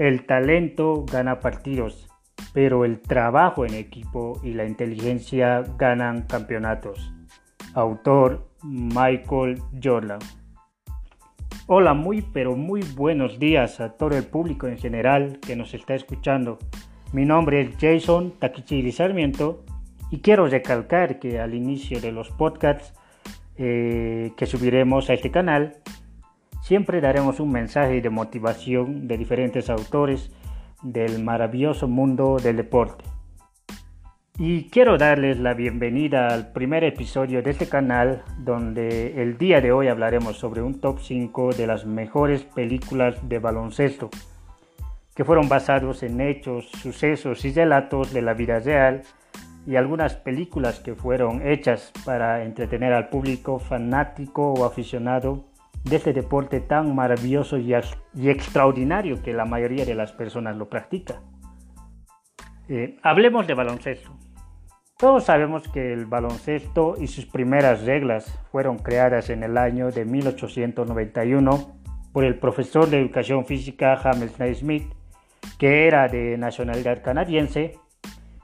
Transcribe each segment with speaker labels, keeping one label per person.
Speaker 1: El talento gana partidos, pero el trabajo en equipo y la inteligencia ganan campeonatos. Autor Michael Jordan. Hola, muy pero muy buenos días a todo el público en general que nos está escuchando. Mi nombre es Jason Takichiri Sarmiento y quiero recalcar que al inicio de los podcasts eh, que subiremos a este canal Siempre daremos un mensaje de motivación de diferentes autores del maravilloso mundo del deporte. Y quiero darles la bienvenida al primer episodio de este canal donde el día de hoy hablaremos sobre un top 5 de las mejores películas de baloncesto que fueron basados en hechos, sucesos y relatos de la vida real y algunas películas que fueron hechas para entretener al público fanático o aficionado de este deporte tan maravilloso y, extraordinario que la mayoría de las personas lo practica. Eh, hablemos de baloncesto. Todos sabemos que el baloncesto y sus primeras reglas fueron creadas en el año de 1891 por el profesor de educación física James Naismith, que era de nacionalidad canadiense,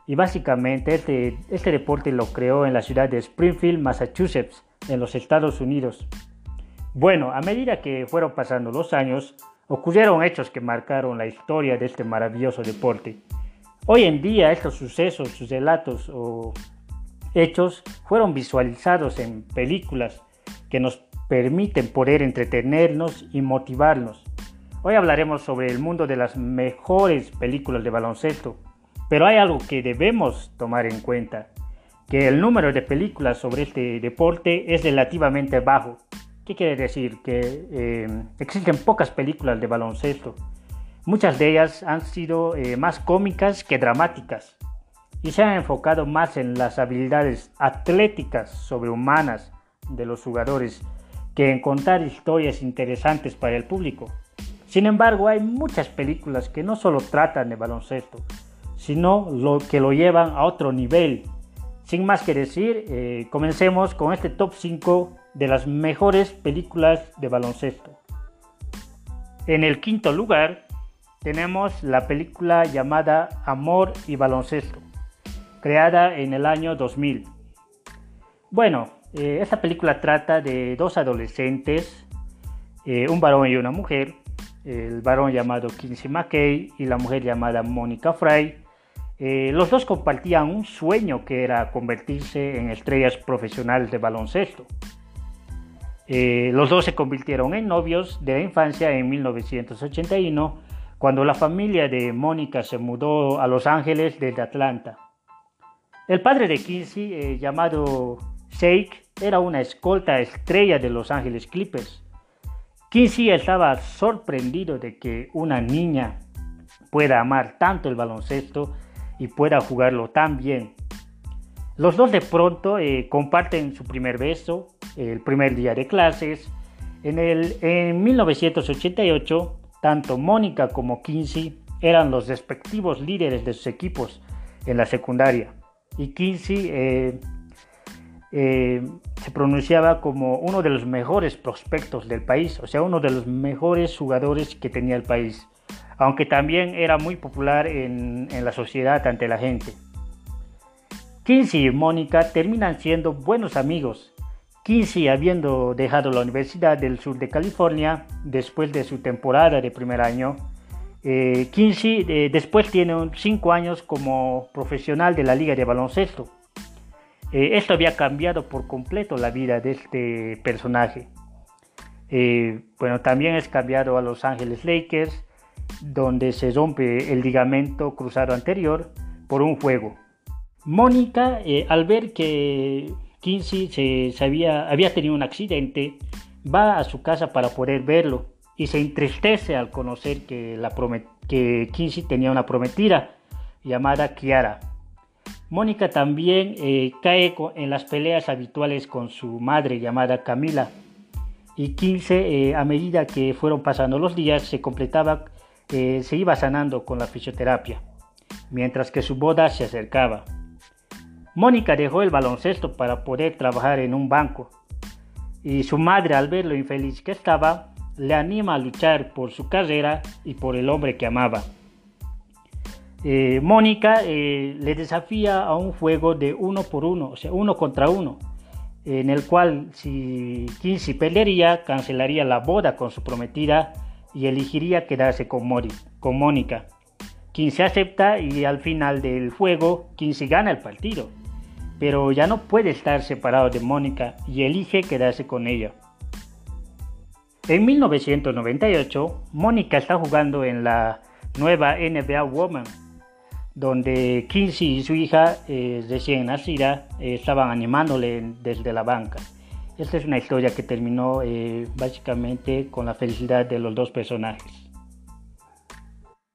Speaker 1: y básicamente este, este deporte lo creó en la ciudad de Springfield, Massachusetts, en los Estados Unidos. Bueno, a medida que fueron pasando los años, ocurrieron hechos que marcaron la historia de este maravilloso deporte. Hoy en día estos sucesos, sus relatos o hechos fueron visualizados en películas que nos permiten poder entretenernos y motivarnos. Hoy hablaremos sobre el mundo de las mejores películas de baloncesto, pero hay algo que debemos tomar en cuenta, que el número de películas sobre este deporte es relativamente bajo ¿Qué quiere decir? Que eh, existen pocas películas de baloncesto. Muchas de ellas han sido eh, más cómicas que dramáticas y se han enfocado más en las habilidades atléticas sobrehumanas de los jugadores que en contar historias interesantes para el público. Sin embargo, hay muchas películas que no solo tratan de baloncesto, sino lo que lo llevan a otro nivel. Sin más que decir, eh, comencemos con este top 5 de las mejores películas de baloncesto. En el quinto lugar tenemos la película llamada Amor y Baloncesto, creada en el año 2000. Bueno, eh, esta película trata de dos adolescentes, eh, un varón y una mujer, el varón llamado Kinsey McKay y la mujer llamada Mónica Fry. Eh, los dos compartían un sueño que era convertirse en estrellas profesionales de baloncesto. Eh, los dos se convirtieron en novios de la infancia en 1981, cuando la familia de Mónica se mudó a Los Ángeles desde Atlanta. El padre de Kinsey, eh, llamado Shake, era una escolta estrella de Los Ángeles Clippers. Kinsey estaba sorprendido de que una niña pueda amar tanto el baloncesto y pueda jugarlo tan bien. Los dos de pronto eh, comparten su primer beso, el primer día de clases. En, el, en 1988, tanto Mónica como Kinsey eran los respectivos líderes de sus equipos en la secundaria. Y Kinsey eh, eh, se pronunciaba como uno de los mejores prospectos del país, o sea, uno de los mejores jugadores que tenía el país, aunque también era muy popular en, en la sociedad ante la gente. Kinsey y Mónica terminan siendo buenos amigos Kinsey, habiendo dejado la Universidad del Sur de California después de su temporada de primer año, eh, eh, después tiene cinco años como profesional de la Liga de Baloncesto. Eh, esto había cambiado por completo la vida de este personaje. bueno, también es cambiado a Los Ángeles Lakers, donde se rompe el ligamento cruzado anterior por un juego. Mónica, al ver que Kinsey se, había, tenido un accidente, va a su casa para poder verlo y se entristece al conocer que, la que Kinsey tenía una prometida llamada Kiara. Mónica también eh, cae en las peleas habituales con su madre llamada Camila. Y Kinsey, eh, a medida que fueron pasando los días, se completaba, eh, se iba sanando con la fisioterapia, mientras que su boda se acercaba. Mónica dejó el baloncesto para poder trabajar en un banco y su madre al ver lo infeliz que estaba le anima a luchar por su carrera y por el hombre que amaba. Eh, Mónica eh, le desafía a un juego de uno por uno, o sea, uno contra uno, en el cual si Kinsey perdería, cancelaría la boda con su prometida y elegiría quedarse con, Mori, con Mónica. Kinsey acepta y al final del juego Kinsey gana el partido, pero ya no puede estar separado de Mónica y elige quedarse con ella. En 1998, Mónica está jugando en la nueva NBA Woman, donde Kinsey y su hija eh, recién nacida eh, estaban animándole desde la banca. Esta es una historia que terminó eh, básicamente con la felicidad de los dos personajes.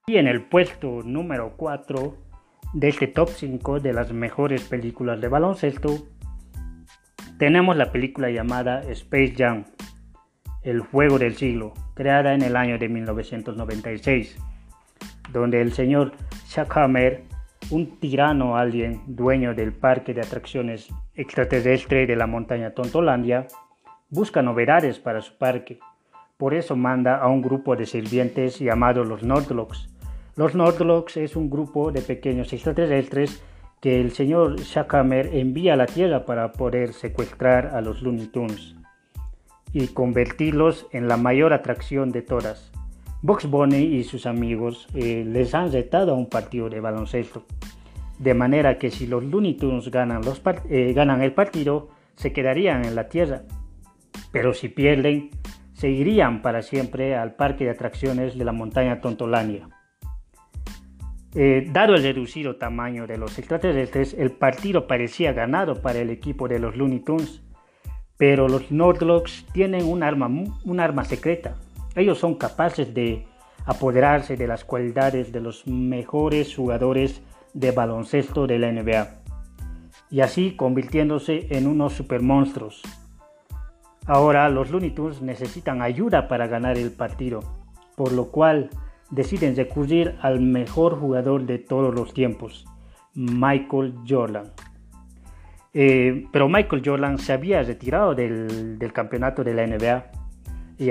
Speaker 1: Y en el puesto número 4 de este top 5 de las mejores películas de baloncesto, tenemos la película llamada Space Jam el juego del siglo, creada en el año de 1996, donde el señor Chuck Hammer, un tirano alien dueño del parque de atracciones extraterrestre de la montaña Tontolandia, busca novedades para su parque. Por eso manda a un grupo de sirvientes llamados los Nordlocks. Los Nordlocks es un grupo de pequeños extraterrestres que el señor Hammer envía a la Tierra para poder secuestrar a los Looney Tunes y convertirlos en la mayor atracción de todas. Box Bunny y sus amigos eh, les han retado a un partido de baloncesto, de manera que si los Looney Tunes ganan, eh, ganan el partido, se quedarían en la tierra, pero si pierden, se irían para siempre al parque de atracciones de la montaña Tontolania. Eh, dado el reducido tamaño de los extraterrestres, el partido parecía ganado para el equipo de los Looney Tunes, pero los Nordlocks tienen un arma, un arma secreta. Ellos son capaces de apoderarse de las cualidades de los mejores jugadores de baloncesto de la NBA y así convirtiéndose en unos supermonstruos. Ahora los Looney Tunes necesitan ayuda para ganar el partido, por lo cual deciden recurrir al mejor jugador de todos los tiempos, Michael Jordan. Eh, pero Michael Jordan se había retirado del, campeonato de la NBA y,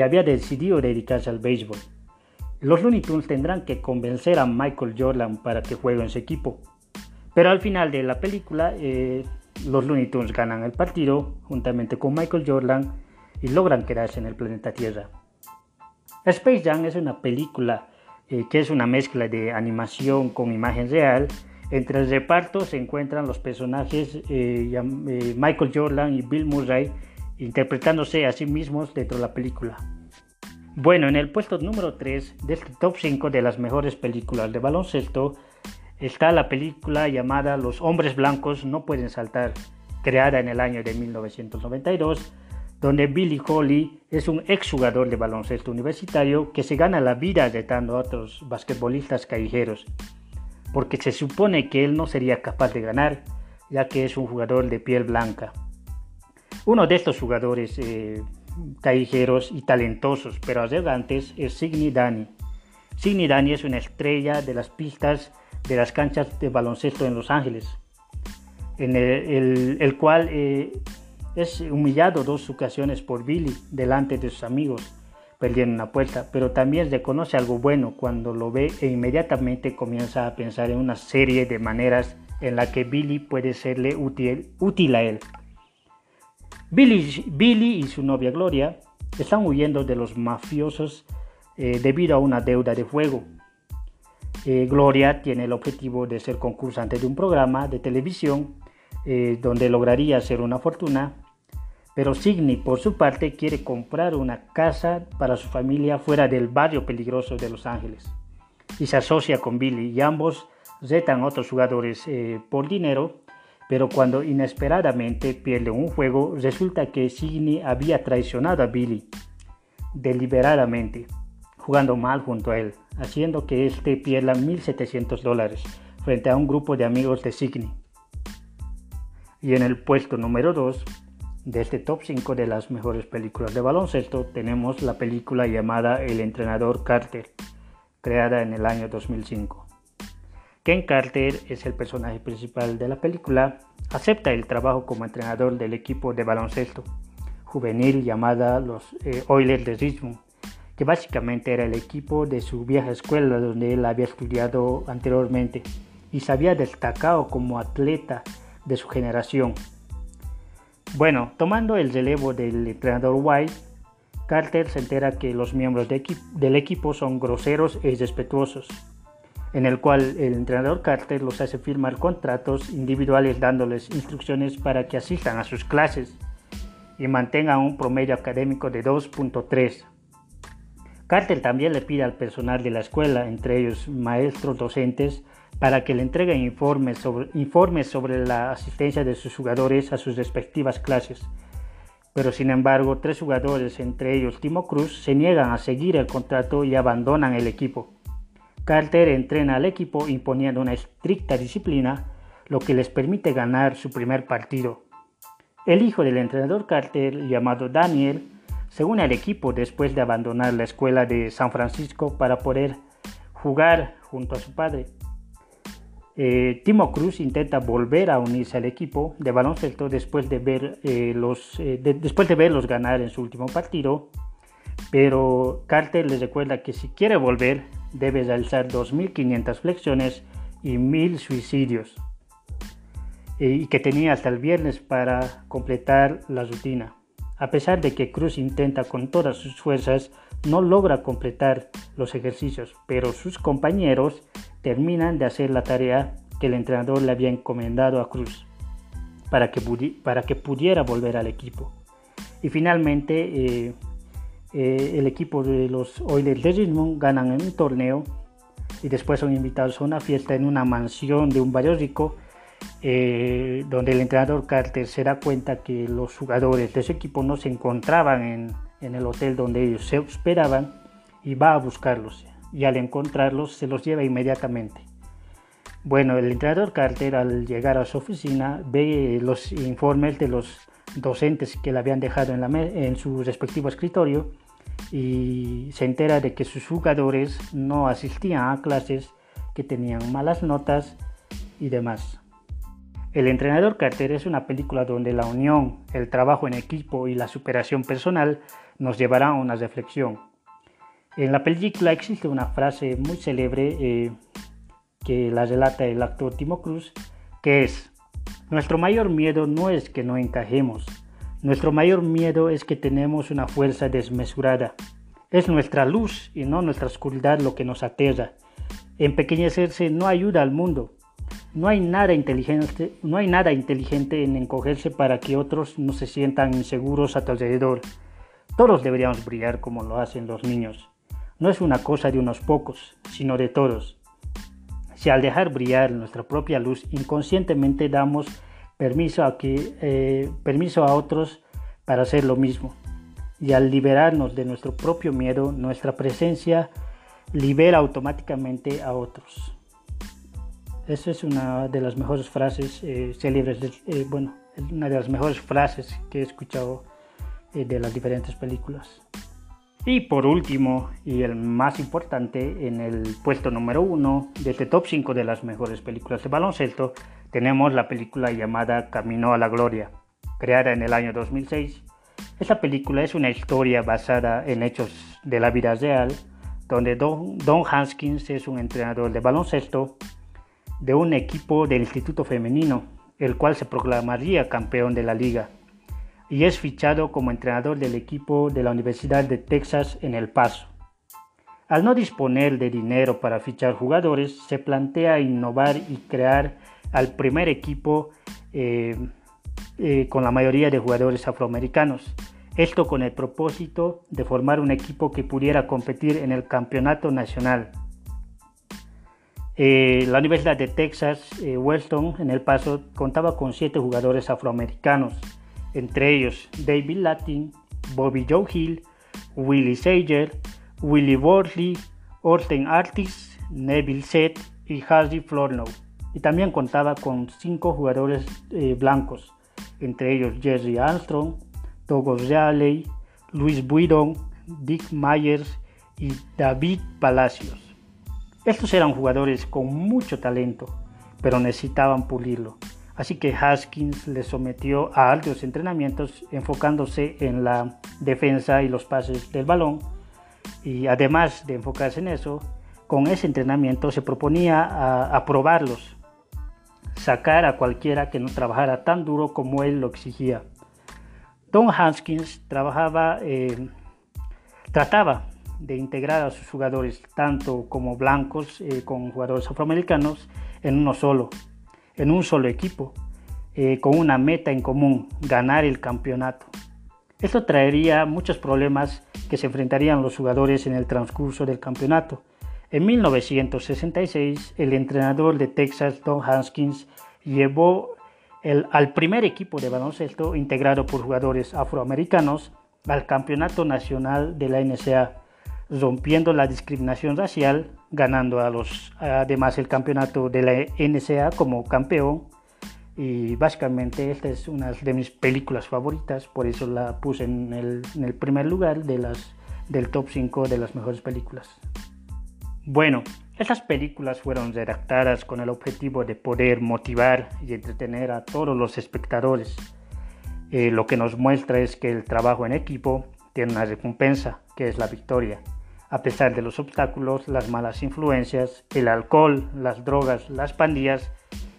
Speaker 1: había decidido dedicarse al béisbol. Los Looney Tunes tendrán que convencer a Michael Jordan para que juegue en su equipo. Pero al final de la película, eh, los Looney Tunes ganan el partido juntamente con Michael Jordan y logran quedarse en el planeta Tierra. Space Jam es una película eh, que es una mezcla de animación con imagen real entre el reparto se encuentran los personajes eh, eh, Michael Jordan y Bill Murray interpretándose a sí mismos dentro de la película. Bueno, en el puesto número 3 de este top 5 de las mejores películas de baloncesto está la película llamada Los hombres blancos no pueden saltar, creada en el año de 1992, donde Billy Holly es un exjugador de baloncesto universitario que se gana la vida retando a otros basquetbolistas callejeros porque se supone que él no sería capaz de ganar, ya que es un jugador de piel blanca. Uno de estos jugadores eh, callejeros y talentosos, pero arrogantes, es Signy Dani. Signy Dani es una estrella de las pistas de las canchas de baloncesto en Los Ángeles, en el, cual eh, es humillado dos ocasiones por Billy delante de sus amigos perdiendo una puerta, pero también reconoce algo bueno cuando lo ve e inmediatamente comienza a pensar en una serie de maneras en la que Billy puede serle útil, útil a él. Billy, Billy, y su novia Gloria están huyendo de los mafiosos eh, debido a una deuda de fuego. Eh, Gloria tiene el objetivo de ser concursante de un programa de televisión eh, donde lograría hacer una fortuna pero Signy, por su parte, quiere comprar una casa para su familia fuera del barrio peligroso de Los Ángeles. Y se asocia con Billy y ambos retan a otros jugadores eh, por dinero, pero cuando inesperadamente pierden un juego, resulta que Signy había traicionado a Billy deliberadamente, jugando mal junto a él, haciendo que éste pierda 1.700 dólares frente a un grupo de amigos de Signy. Y en el puesto número 2 de este top 5 de las mejores películas de baloncesto tenemos la película llamada El entrenador Carter, creada en el año 2005. Ken Carter es el personaje principal de la película, acepta el trabajo como entrenador del equipo de baloncesto, juvenil llamada los eh, Oilers de Richmond, que básicamente era el equipo de su vieja escuela donde él había estudiado anteriormente y se había destacado como atleta de su generación. Bueno, tomando el relevo del entrenador White, Carter se entera que los miembros del equipo son groseros e irrespetuosos, en el cual el entrenador Carter los hace firmar contratos individuales dándoles instrucciones para que asistan a sus clases y mantengan un promedio académico de 2.3. Carter también le pide al personal de la escuela, entre ellos maestros docentes, para que le entreguen informes sobre, informes sobre la asistencia de sus jugadores a sus respectivas clases pero sin embargo tres jugadores, entre ellos Timo Cruz, se niegan a seguir el contrato y abandonan el equipo. Carter entrena al equipo imponiendo una estricta disciplina, lo que les permite ganar su primer partido. El hijo del entrenador Carter, llamado Daniel, se une al equipo después de abandonar la escuela de San Francisco para poder jugar junto a su padre. Eh, Timo Cruz intenta volver a unirse al equipo de baloncesto después de, ver, eh, los, eh, después de verlos ganar en su último partido, pero Carter les recuerda que si quiere volver debe realizar 2.500 flexiones y 1.000 suicidios y que tenía hasta el viernes para completar la rutina. A pesar de que Cruz intenta con todas sus fuerzas, no logra completar los ejercicios, pero sus compañeros terminan de hacer la tarea que el entrenador le había encomendado a Cruz para que, pudiera volver al equipo. Y finalmente eh, eh, el equipo de los Oilers de Richmond ganan en un torneo y después son invitados a una fiesta en una mansión de un barrio rico eh, donde el entrenador Carter se da cuenta que los jugadores de ese equipo no se encontraban en, en el hotel donde ellos se hospedaban y va a buscarlos y al encontrarlos se los lleva inmediatamente. Bueno, el entrenador Carter al llegar a su oficina ve los informes de los docentes que le habían dejado en, la en su respectivo escritorio y se entera de que sus jugadores no asistían a clases, que tenían malas notas y demás. El entrenador Carter es una película donde la unión, el trabajo en equipo y la superación personal nos llevará a una reflexión. En la película existe una frase muy célebre eh, que la relata el actor Timo Cruz, que es, nuestro mayor miedo no es que no encajemos, nuestro mayor miedo es que tenemos una fuerza desmesurada. Es nuestra luz y no nuestra oscuridad lo que nos aterra. Empequeñecerse no ayuda al mundo. No hay, nada inteligente, no hay nada inteligente en encogerse para que otros no se sientan inseguros a tu alrededor. Todos deberíamos brillar como lo hacen los niños no es una cosa de unos pocos, sino de todos. Si al dejar brillar nuestra propia luz inconscientemente damos permiso a, que, eh, permiso a otros para hacer lo mismo, y al liberarnos de nuestro propio miedo, nuestra presencia libera automáticamente a otros. Esa es una de las mejores frases eh, célebres, eh, bueno, una de las mejores frases que he escuchado de las diferentes películas. Y por último, y el más importante, en el puesto número uno de este top 5 de las mejores películas de baloncesto, tenemos la película llamada Camino a la Gloria, creada en el año 2006. Esta película es una historia basada en hechos de la vida real, donde Don, Don Haskins es un entrenador de baloncesto de un equipo del Instituto Femenino, el cual se proclamaría campeón de la liga y es fichado como entrenador del equipo de la Universidad de Texas en El Paso. Al no disponer de dinero para fichar jugadores, se plantea innovar y crear al primer equipo eh, eh, con la mayoría de jugadores afroamericanos. Esto con el propósito de formar un equipo que pudiera competir en el campeonato nacional. Eh, la Universidad de Texas, Weston, en El Paso, contaba con siete jugadores afroamericanos entre ellos David Latin, Bobby Joe Hill, Willie Sager, Willie Worley, Orten Artis, Neville Seth y Harry Flornow. Y también contaba con cinco jugadores eh, blancos, entre ellos Jerry Armstrong, Togo Reilly, Luis Buidon, Dick Myers y David Palacios. Estos eran jugadores con mucho talento, pero necesitaban pulirlo. Así que Haskins le sometió a altos entrenamientos enfocándose en la defensa y los pases del balón. Y además de enfocarse en eso, con ese entrenamiento se proponía aprobarlos, sacar a cualquiera que no trabajara tan duro como él lo exigía. Don Haskins trabajaba, eh, trataba de integrar a sus jugadores, tanto como blancos eh, con jugadores afroamericanos, en uno solo en un solo equipo, eh, con una meta en común, ganar el campeonato. Esto traería muchos problemas que se enfrentarían los jugadores en el transcurso del campeonato. En 1966, el entrenador de Texas, Don Haskins, llevó al primer equipo de baloncesto integrado por jugadores afroamericanos al campeonato nacional de la NCA, rompiendo la discriminación racial ganando a los, además el campeonato de la NCA como campeón. Y básicamente esta es una de mis películas favoritas, por eso la puse en el, en el primer lugar de las, del top 5 de las mejores películas. Bueno, estas películas fueron redactadas con el objetivo de poder motivar y entretener a todos los espectadores. Eh, lo que nos muestra es que el trabajo en equipo tiene una recompensa, que es la victoria. A pesar de los obstáculos, las malas influencias, el alcohol, las drogas, las pandillas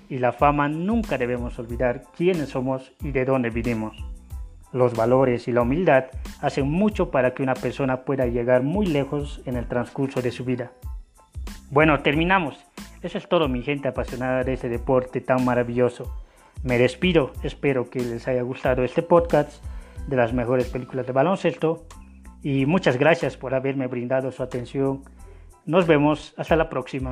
Speaker 1: y la fama, nunca debemos olvidar quiénes somos y de dónde vinimos. Los valores y la humildad hacen mucho para que una persona pueda llegar muy lejos en el transcurso de su vida. Bueno, terminamos. Eso es todo mi gente apasionada de este deporte tan maravilloso. Me despido, espero que les haya gustado este podcast de las mejores películas de baloncesto y muchas gracias por haberme brindado su atención. Nos vemos hasta la próxima.